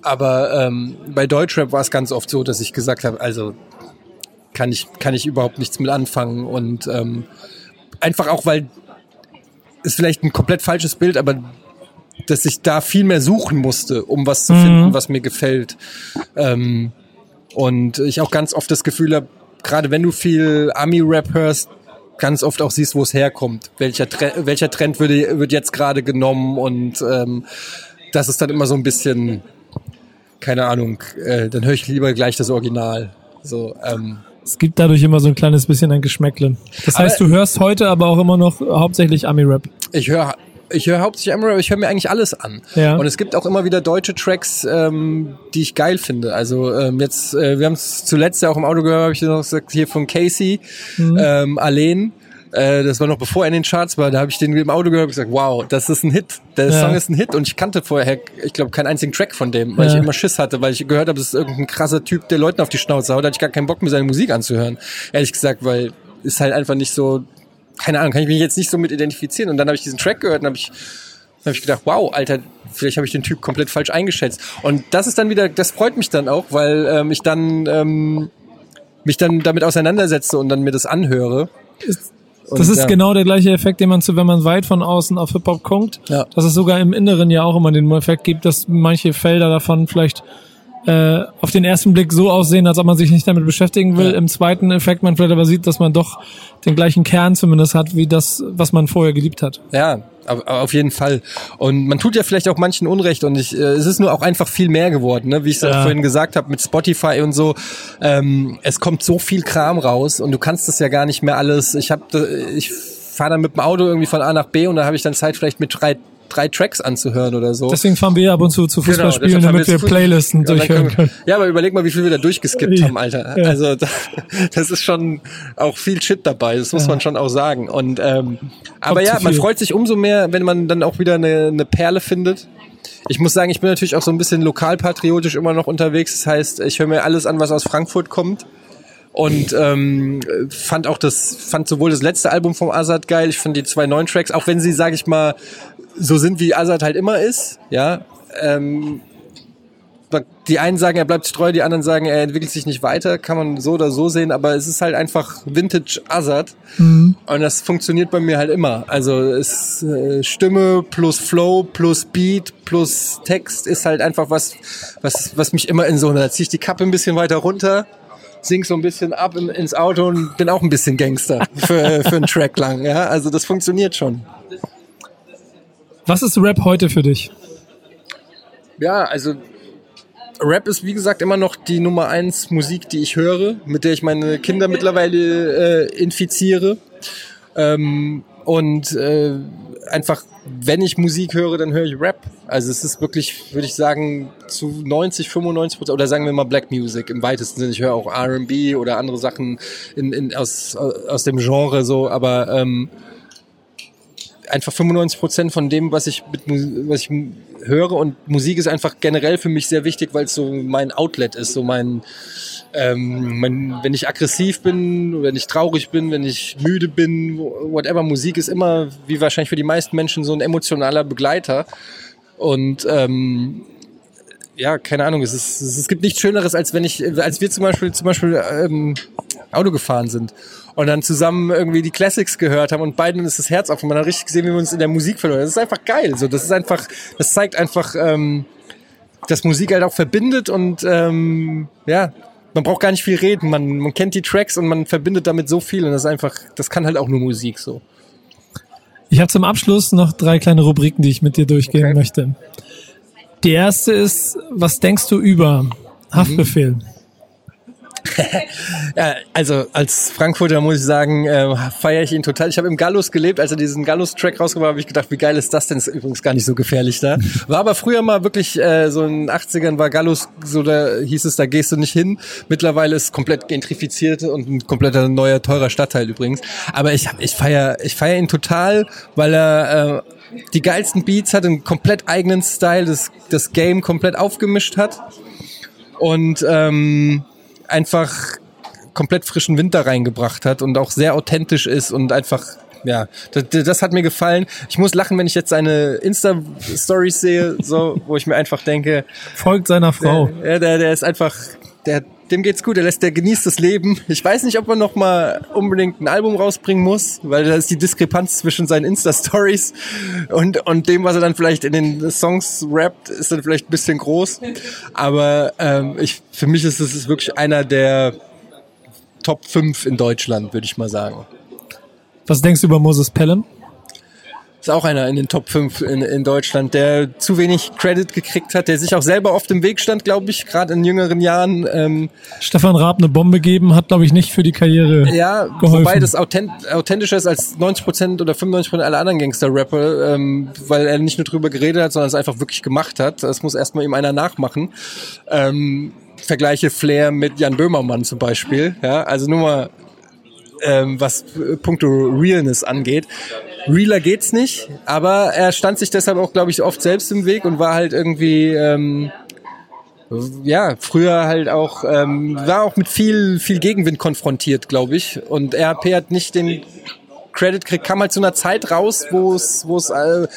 Aber ähm, bei Deutschrap war es ganz oft so, dass ich gesagt habe, also kann ich kann ich überhaupt nichts mit anfangen und ähm, einfach auch, weil ist vielleicht ein komplett falsches Bild, aber dass ich da viel mehr suchen musste, um was zu finden, was mir gefällt. Ähm, und ich auch ganz oft das Gefühl habe, gerade wenn du viel Ami-Rap hörst, ganz oft auch siehst, wo es herkommt. Welcher, Tre welcher Trend würde, wird jetzt gerade genommen und ähm, das ist dann immer so ein bisschen, keine Ahnung, äh, dann höre ich lieber gleich das Original. So, ähm,
Es gibt dadurch immer so ein kleines bisschen ein Geschmäckle. Das heißt, du hörst heute aber auch immer noch hauptsächlich Ami-Rap.
Ich höre ich höre hauptsächlich Ami-Rap, aber ich höre mir eigentlich alles an.
Ja.
Und es gibt auch immer wieder deutsche Tracks, ähm, die ich geil finde. Also ähm, jetzt, äh, wir haben es zuletzt ja auch im Auto gehört, habe ich noch gesagt, hier von Casey, ähm, Alleen. Äh, das war noch bevor er in den Charts war. Da habe ich den im Auto gehört und gesagt, wow, das ist ein Hit. Der
Ja.
Song ist ein Hit und ich kannte vorher, ich glaube, keinen einzigen Track von dem, weil
Ja.
ich immer Schiss hatte, weil ich gehört habe, das ist irgendein krasser Typ, der Leuten auf die Schnauze haut. Da hatte ich gar keinen Bock, mir seine Musik anzuhören. Ehrlich gesagt, weil ist halt einfach nicht so, keine Ahnung, kann ich mich jetzt nicht so mit identifizieren. Und dann habe ich diesen Track gehört und habe ich dann habe ich gedacht, wow, Alter, vielleicht habe ich den Typ komplett falsch eingeschätzt. Und das ist dann wieder, das freut mich dann auch, weil ähm, ich dann ähm, mich dann damit auseinandersetze und dann mir das anhöre. Und,
Das ist
ja.
genau der gleiche Effekt, den man zu, wenn man weit von außen auf Hip-Hop guckt,
Ja.
dass es sogar im Inneren ja auch immer den Effekt gibt, dass manche Felder davon vielleicht äh, auf den ersten Blick so aussehen, als ob man sich nicht damit beschäftigen will.
Ja.
Im zweiten Effekt man vielleicht aber sieht, dass man doch den gleichen Kern zumindest hat, wie das, was man vorher geliebt hat.
Ja, auf, jeden Fall. Und man tut ja vielleicht auch manchen Unrecht und ich, äh, es ist nur auch einfach viel mehr geworden, ne? wie ich es
Ja.
vorhin gesagt habe mit Spotify und so. Ähm, es kommt so viel Kram raus und du kannst das ja gar nicht mehr alles. Ich habe, ich fahre dann mit dem Auto irgendwie von A nach B und da habe ich dann Zeit vielleicht mit drei drei Tracks anzuhören oder so.
Deswegen fahren wir ab und zu zu Fußballspielen,
deshalb haben
damit wir Playlisten
Ja,
durchhören können.
Ja, aber überleg mal, wie viel wir da durchgeskippt haben, Alter.
Ja.
Also da, [LAUGHS] das ist schon auch viel Shit dabei, das muss man schon auch sagen. Und ähm, aber ja, man freut sich umso mehr, wenn man dann auch wieder eine, eine Perle findet. Ich muss sagen, ich bin natürlich auch so ein bisschen lokalpatriotisch immer noch unterwegs. Das heißt, ich höre mir alles an, was aus Frankfurt kommt. Und ähm, fand auch das, fand sowohl das letzte Album vom Azad geil, ich fand die zwei neuen Tracks, auch wenn sie, sag ich mal, so sind, wie Azad halt immer ist, ja. Ähm, die einen sagen, er bleibt treu, die anderen sagen, er entwickelt sich nicht weiter, kann man so oder so sehen, aber es ist halt einfach Vintage Azad und das funktioniert bei mir halt immer. Also es äh, Stimme plus Flow plus Beat plus Text ist halt einfach was, was, was mich immer in so einer, da zieh ich die Kappe ein bisschen weiter runter, sing so ein bisschen ab in, ins Auto und bin auch ein bisschen Gangster für, für einen Track lang, ja. Also das funktioniert schon.
Was ist Rap heute für dich?
Ja, also Rap ist wie gesagt immer noch die Nummer eins Musik, die ich höre, mit der ich meine Kinder mittlerweile äh, infiziere. Ähm, und äh, einfach, wenn ich Musik höre, dann höre ich Rap. Also es ist wirklich, würde ich sagen, zu 90, 95 Prozent, oder sagen wir mal Black Music im weitesten Sinne. Ich höre auch R&B oder andere Sachen in, in, aus, aus dem Genre so, aber ähm, einfach 95 Prozent von dem, was ich mit was ich höre und Musik ist einfach generell für mich sehr wichtig, weil es so mein Outlet ist, so mein, ähm, mein, wenn ich aggressiv bin, wenn ich traurig bin, wenn ich müde bin, whatever, Musik ist immer, wie wahrscheinlich für die meisten Menschen, so ein emotionaler Begleiter. Und ähm, ja, keine Ahnung, es, ist, es gibt nichts Schöneres, als wenn ich, als wir zum Beispiel, zum Beispiel ähm, Auto gefahren sind und dann zusammen irgendwie die Classics gehört haben und beiden ist das Herz auf und man hat richtig gesehen, wie wir uns in der Musik verloren. Das ist einfach geil. So, das ist einfach, das zeigt einfach, ähm, dass Musik halt auch verbindet und ähm, ja, man braucht gar nicht viel reden. Man, man kennt die Tracks und man verbindet damit so viel und das ist einfach, das kann halt auch nur Musik so.
Ich habe zum Abschluss noch drei kleine Rubriken, die ich mit dir durchgehen okay. möchte. Die erste ist, was denkst du über Haftbefehl? Mhm. [LAUGHS]
also als Frankfurter muss ich sagen, äh, feiere ich ihn total. Ich habe im Gallus gelebt, als er diesen Gallus-Track rausgebracht habe ich gedacht, wie geil ist das denn? Ist übrigens gar nicht so gefährlich da. War aber früher mal wirklich, äh, so in den 80ern war Gallus, so da hieß es, da gehst du nicht hin. Mittlerweile ist es komplett gentrifiziert und ein kompletter neuer, teurer Stadtteil übrigens. Aber ich, ich feiere ich feier ihn total, weil er äh, die geilsten Beats hat, einen komplett eigenen Style, das, das Game komplett aufgemischt hat. Und ähm, einfach komplett frischen Winter reingebracht hat und auch sehr authentisch ist und einfach ja, das, das hat mir gefallen. Ich muss lachen, wenn ich jetzt seine Insta-Stories sehe, so, wo ich mir einfach denke,
folgt seiner Frau.
Der, ja, der, der ist einfach, der, dem geht's gut, der lässt, der genießt das Leben. Ich weiß nicht, ob er noch mal unbedingt ein Album rausbringen muss, weil da ist die Diskrepanz zwischen seinen Insta-Stories und, und dem, was er dann vielleicht in den Songs rappt, ist dann vielleicht ein bisschen groß. Aber ähm, ich, für mich ist es wirklich einer der Top 5 in Deutschland, würde ich mal sagen.
Was denkst du über Moses Pelham?
Ist auch einer in den Top 5 in, in Deutschland, der zu wenig Credit gekriegt hat, der sich auch selber auf dem Weg stand, glaube ich, gerade in jüngeren Jahren. Ähm,
Stefan Raab eine Bombe geben, hat, glaube ich, nicht für die Karriere
ja,
geholfen.
wobei das authent authentischer ist als 90% oder 95% aller anderen Gangster-Rapper, ähm, weil er nicht nur drüber geredet hat, sondern es einfach wirklich gemacht hat. Das muss erstmal ihm einer nachmachen. Ähm, Vergleiche Flair mit Jan Böhmermann zum Beispiel. Ja, also nur mal ähm, was puncto Realness angeht. Realer geht's nicht, aber er stand sich deshalb auch, glaube ich, oft selbst im Weg und war halt irgendwie ähm, ja, früher halt auch, ähm, war auch mit viel, viel Gegenwind konfrontiert, glaube ich. Und RAP hat nicht den Credit gekriegt, kam halt zu einer Zeit raus, wo es, wo es, äh,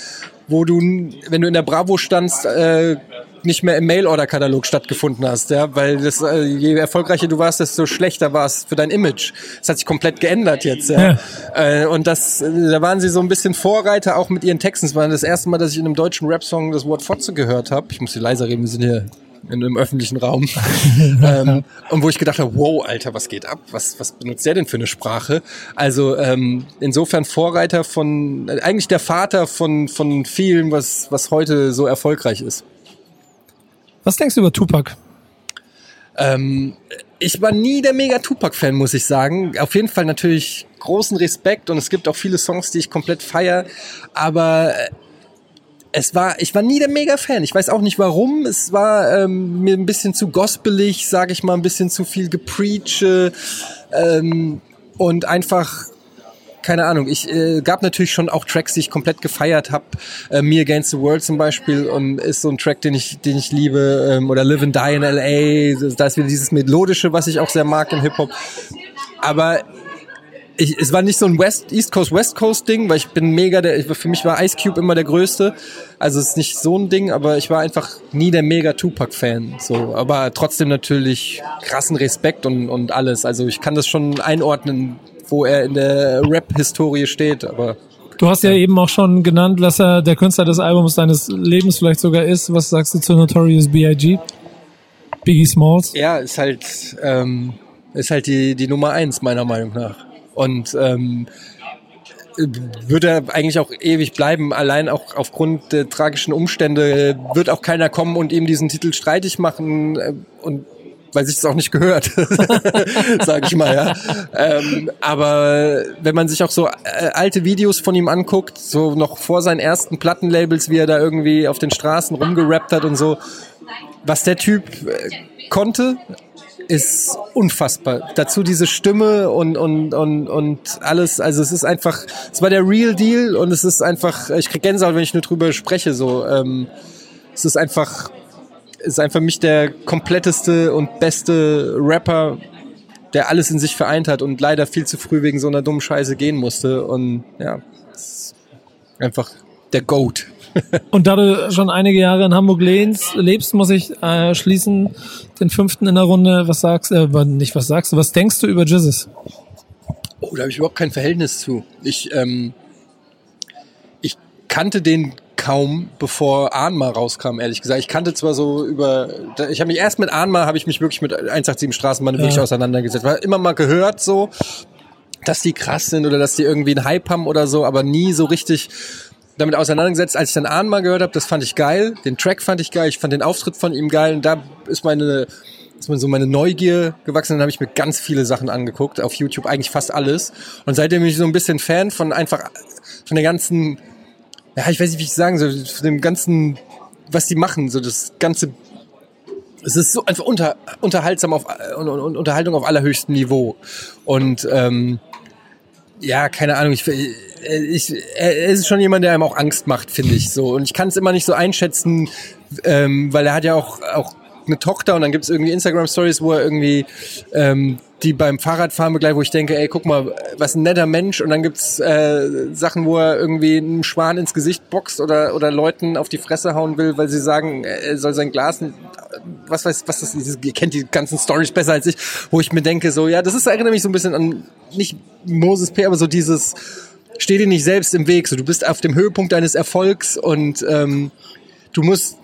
wo du, wenn du in der Bravo standst, äh, nicht mehr im Mail-Order-Katalog stattgefunden hast, ja, weil das, äh, je erfolgreicher du warst, desto schlechter war es für dein Image. Das hat sich komplett geändert jetzt, ja. ja. Äh, und das, äh, da waren sie so ein bisschen Vorreiter auch mit ihren Texten. Es war das erste Mal, dass ich in einem deutschen Rap-Song das Wort Fotze gehört habe. Ich muss hier leiser reden, wir sind hier in einem öffentlichen Raum. [LAUGHS] ähm, und wo ich gedacht habe, wow, Alter, was geht ab? Was, was benutzt der denn für eine Sprache? Also ähm, insofern Vorreiter von, eigentlich der Vater von, von vielen, was, was heute so erfolgreich ist.
Was denkst du über Tupac?
Ähm, ich war nie der mega Tupac-Fan, muss ich sagen. Auf jeden Fall natürlich großen Respekt und es gibt auch viele Songs, die ich komplett feier. Aber äh, es war, ich war nie der Mega-Fan. Ich weiß auch nicht warum. Es war ähm, mir ein bisschen zu gospelig, sage ich mal, ein bisschen zu viel gepreache ähm, und einfach keine Ahnung. Ich äh, gab natürlich schon auch Tracks, die ich komplett gefeiert habe. Äh, Me Against the World zum Beispiel und ist so ein Track, den ich, den ich liebe. Ähm, oder Live and Die in L.A. Da ist wieder dieses melodische, was ich auch sehr mag im Hip Hop. Aber ich, es war nicht so ein West, East Coast, West Coast Ding, weil ich bin mega der, für mich war Ice Cube immer der größte. Also es ist nicht so ein Ding, aber ich war einfach nie der mega Tupac Fan, so. Aber trotzdem natürlich krassen Respekt und, und alles. Also ich kann das schon einordnen, wo er in der Rap-Historie steht, aber.
Du hast ja, ja, eben auch schon genannt, dass er der Künstler des Albums deines Lebens vielleicht sogar ist. Was sagst du zu Notorious B.I.G.? Biggie Smalls?
Ja, ist halt, ähm, ist halt die, die Nummer eins, meiner Meinung nach. Und ähm, wird er eigentlich auch ewig bleiben. Allein auch aufgrund der tragischen Umstände wird auch keiner kommen und ihm diesen Titel streitig machen. Und weil sich das auch nicht gehört, [LAUGHS] sage ich mal. Ja. Ähm, aber wenn man sich auch so äh, alte Videos von ihm anguckt, so noch vor seinen ersten Plattenlabels, wie er da irgendwie auf den Straßen rumgerappt hat und so, was der Typ äh, konnte, ist unfassbar. Dazu diese Stimme und, und, und, und alles. Also es ist einfach, es war der Real Deal und es ist einfach, ich krieg Gänsehaut, wenn ich nur drüber spreche. So, ähm, es ist einfach ist einfach mich der kompletteste und beste Rapper, der alles in sich vereint hat und leider viel zu früh wegen so einer dummen Scheiße gehen musste. Und ja, einfach der Goat. [LAUGHS]
Und da du schon einige Jahre in Hamburg lebst, lebst muss ich äh, schließen den fünften in der Runde. Was sagst du, äh, nicht was sagst du, was denkst du über Jesus?
Oh, da habe ich überhaupt kein Verhältnis zu. Ich, ähm, ich kannte den kaum, bevor Ahnma rauskam, ehrlich gesagt. Ich kannte zwar so über, ich habe mich erst mit Ahnma, habe ich mich wirklich mit 187 Straßenbahn ja. wirklich auseinandergesetzt. War immer mal gehört so, dass die krass sind oder dass die irgendwie einen Hype haben oder so, aber nie so richtig damit auseinandergesetzt. Als ich dann Ahnma gehört habe, das fand ich geil. Den Track fand ich geil. Ich fand den Auftritt von ihm geil. Und da ist meine ist mir so meine Neugier gewachsen. Dann habe ich mir ganz viele Sachen angeguckt auf YouTube, eigentlich fast alles. Und seitdem bin ich so ein bisschen Fan von einfach von der ganzen, ja, ich weiß nicht, wie ich sagen soll, von dem ganzen, was die machen, so das ganze. Es ist so einfach unter, unterhaltsam auf und, und, Unterhaltung auf allerhöchstem Niveau. Und ähm, ja, keine Ahnung, ich, ich, er ist schon jemand, der einem auch Angst macht, finde ich so. Und ich kann es immer nicht so einschätzen, ähm, weil er hat ja auch, auch eine Tochter und dann gibt es irgendwie Instagram-Stories, wo er irgendwie ähm, die beim Fahrradfahren begleitet, wo ich denke, ey, guck mal, was ein netter Mensch. Und dann gibt's äh, Sachen, wo er irgendwie einem Schwan ins Gesicht boxt oder, oder Leuten auf die Fresse hauen will, weil sie sagen, er soll sein Glas, was weiß, was das ist, ihr kennt die ganzen Stories besser als ich, wo ich mir denke, so, ja, das ist erinnert mich so ein bisschen an, nicht Moses P., aber so dieses, steh dir nicht selbst im Weg, so, du bist auf dem Höhepunkt deines Erfolgs und ähm, du musst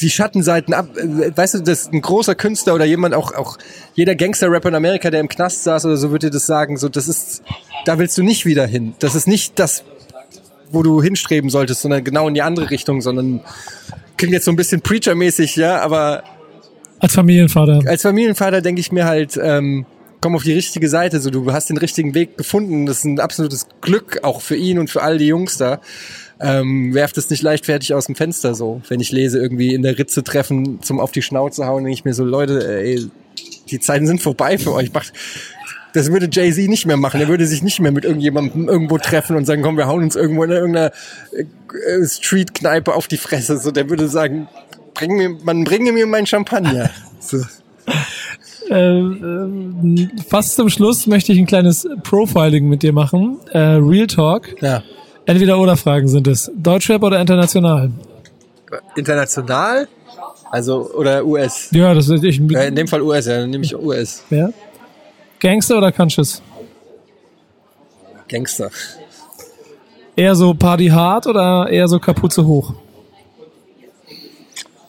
die Schattenseiten ab. Äh, weißt du, das ein großer Künstler oder jemand auch auch jeder Gangster-Rapper in Amerika, der im Knast saß oder so, würde dir das sagen. So, das ist, da willst du nicht wieder hin. Das ist nicht das, wo du hinstreben solltest, sondern genau in die andere Richtung, sondern klingt jetzt so ein bisschen Preacher-mäßig, ja, aber
als Familienvater.
Als Familienvater denke ich mir halt, ähm, komm auf die richtige Seite. So, du hast den richtigen Weg gefunden. Das ist ein absolutes Glück auch für ihn und für all die Jungs da ähm, werft es nicht leichtfertig aus dem Fenster so. Wenn ich lese, irgendwie in der Ritze treffen, zum auf die Schnauze hauen, denke ich mir so, Leute, ey, die Zeiten sind vorbei für euch. Macht, das würde Jay-Z nicht mehr machen. Er würde sich nicht mehr mit irgendjemandem irgendwo treffen und sagen, komm, wir hauen uns irgendwo in irgendeiner äh, Street-Kneipe auf die Fresse. So, der würde sagen, bring mir, man bringe mir mein Champagner. [LAUGHS] So.
Äh, äh, fast zum Schluss möchte ich ein kleines Profiling mit dir machen. Äh, Real Talk.
Ja.
Entweder oder Fragen sind es. Deutschrap oder international?
International? Also, oder US?
Ja, das ist ich.
in dem Fall US, ja, dann nehme ich US.
Ja. Gangster oder Conscious?
Gangster.
Eher so Party hard oder eher so Kapuze hoch?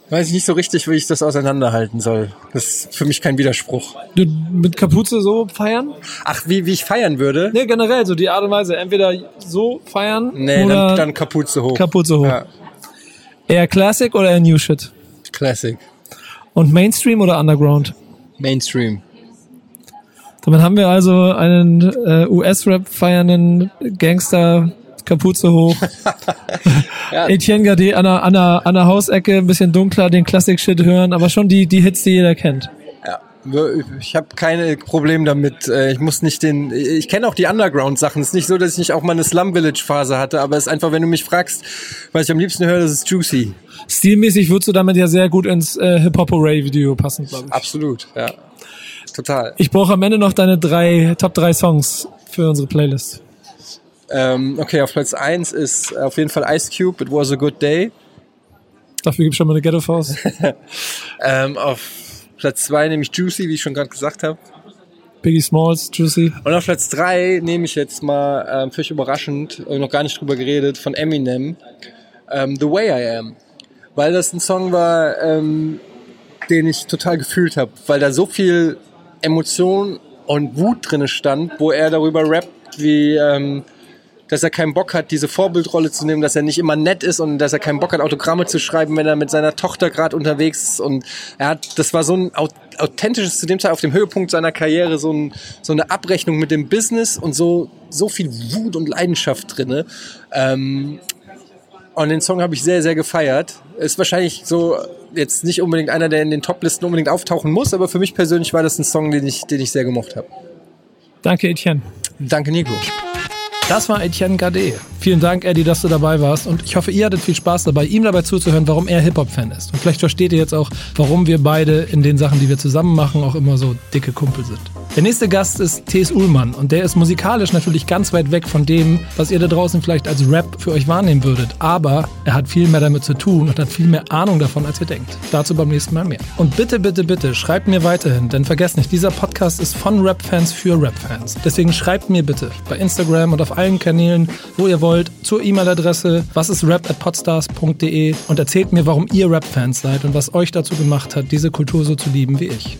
Weiß ich nicht so richtig, wie ich das auseinanderhalten soll. Das ist für mich kein Widerspruch.
Du mit Kapuze so feiern?
Ach, wie, wie ich feiern würde?
Nee, generell, so die Art und Weise. Entweder so feiern
nee,
oder
dann, dann Kapuze hoch.
Kapuze hoch. Ja. Eher Classic oder eher New Shit?
Classic.
Und Mainstream oder Underground?
Mainstream.
Damit haben wir also einen äh, US-Rap feiernden Gangster Kapuze hoch. [LAUGHS] ja. Etienne Gade an der, an, der, an der Hausecke, ein bisschen dunkler, den Classic-Shit hören, aber schon die, die Hits, die jeder kennt.
Ja, ich habe keine Probleme damit. Äh, ich muss nicht den. Ich kenne auch die Underground-Sachen. Es ist nicht so, dass ich nicht auch mal eine Slum Village-Phase hatte, aber es ist einfach, wenn du mich fragst, was ich am liebsten höre, das ist Juicy.
Stilmäßig würdest du damit ja sehr gut ins äh, Hip-Hop-Array-Video passen, glaube ich.
Absolut, ja. Total.
Ich brauche am Ende noch deine drei Top 3 Songs für unsere Playlist.
Ähm, okay, auf Platz 1 ist auf jeden Fall Ice Cube, It Was a Good Day.
Dafür gibt es schon mal eine Ghetto-Faust. [LAUGHS]
ähm, auf Platz 2 nehme ich Juicy, wie ich schon gerade gesagt habe.
Biggie Smalls, Juicy.
Und auf Platz 3 nehme ich jetzt mal, ähm, völlig überraschend, noch gar nicht drüber geredet, von Eminem, ähm, The Way I Am. Weil das ein Song war, ähm, den ich total gefühlt habe, weil da so viel Emotion und Wut drinne stand, wo er darüber rappt, wie ähm, dass er keinen Bock hat, diese Vorbildrolle zu nehmen, dass er nicht immer nett ist und dass er keinen Bock hat, Autogramme zu schreiben, wenn er mit seiner Tochter gerade unterwegs ist. Und er hat, das war so ein authentisches, zu dem Zeit auf dem Höhepunkt seiner Karriere, so, ein, so eine Abrechnung mit dem Business und so, so viel Wut und Leidenschaft drinne. Ähm, und den Song habe ich sehr, sehr gefeiert. Ist wahrscheinlich so jetzt nicht unbedingt einer, der in den Toplisten unbedingt auftauchen muss, aber für mich persönlich war das ein Song, den ich, den ich sehr gemocht habe.
Danke, Etienne.
Danke, Nico.
Das war Etienne Gade. Vielen Dank, Eddie, dass du dabei warst. Und ich hoffe, ihr hattet viel Spaß dabei, ihm dabei zuzuhören, warum er Hip-Hop-Fan ist. Und vielleicht versteht ihr jetzt auch, warum wir beide in den Sachen, die wir zusammen machen, auch immer so dicke Kumpel sind. Der nächste Gast ist T.S. Ullmann und der ist musikalisch natürlich ganz weit weg von dem, was ihr da draußen vielleicht als Rap für euch wahrnehmen würdet. Aber er hat viel mehr damit zu tun und hat viel mehr Ahnung davon, als ihr denkt. Dazu beim nächsten Mal mehr. Und bitte, bitte, bitte schreibt mir weiterhin, denn vergesst nicht, dieser Podcast ist von Rap-Fans für Rap-Fans. Deswegen schreibt mir bitte bei Instagram und auf allen Kanälen, wo ihr wollt, zur E-Mail-Adresse was ist rap at podstars.de und erzählt mir, warum ihr Rap-Fans seid und was euch dazu gemacht hat, diese Kultur so zu lieben wie ich.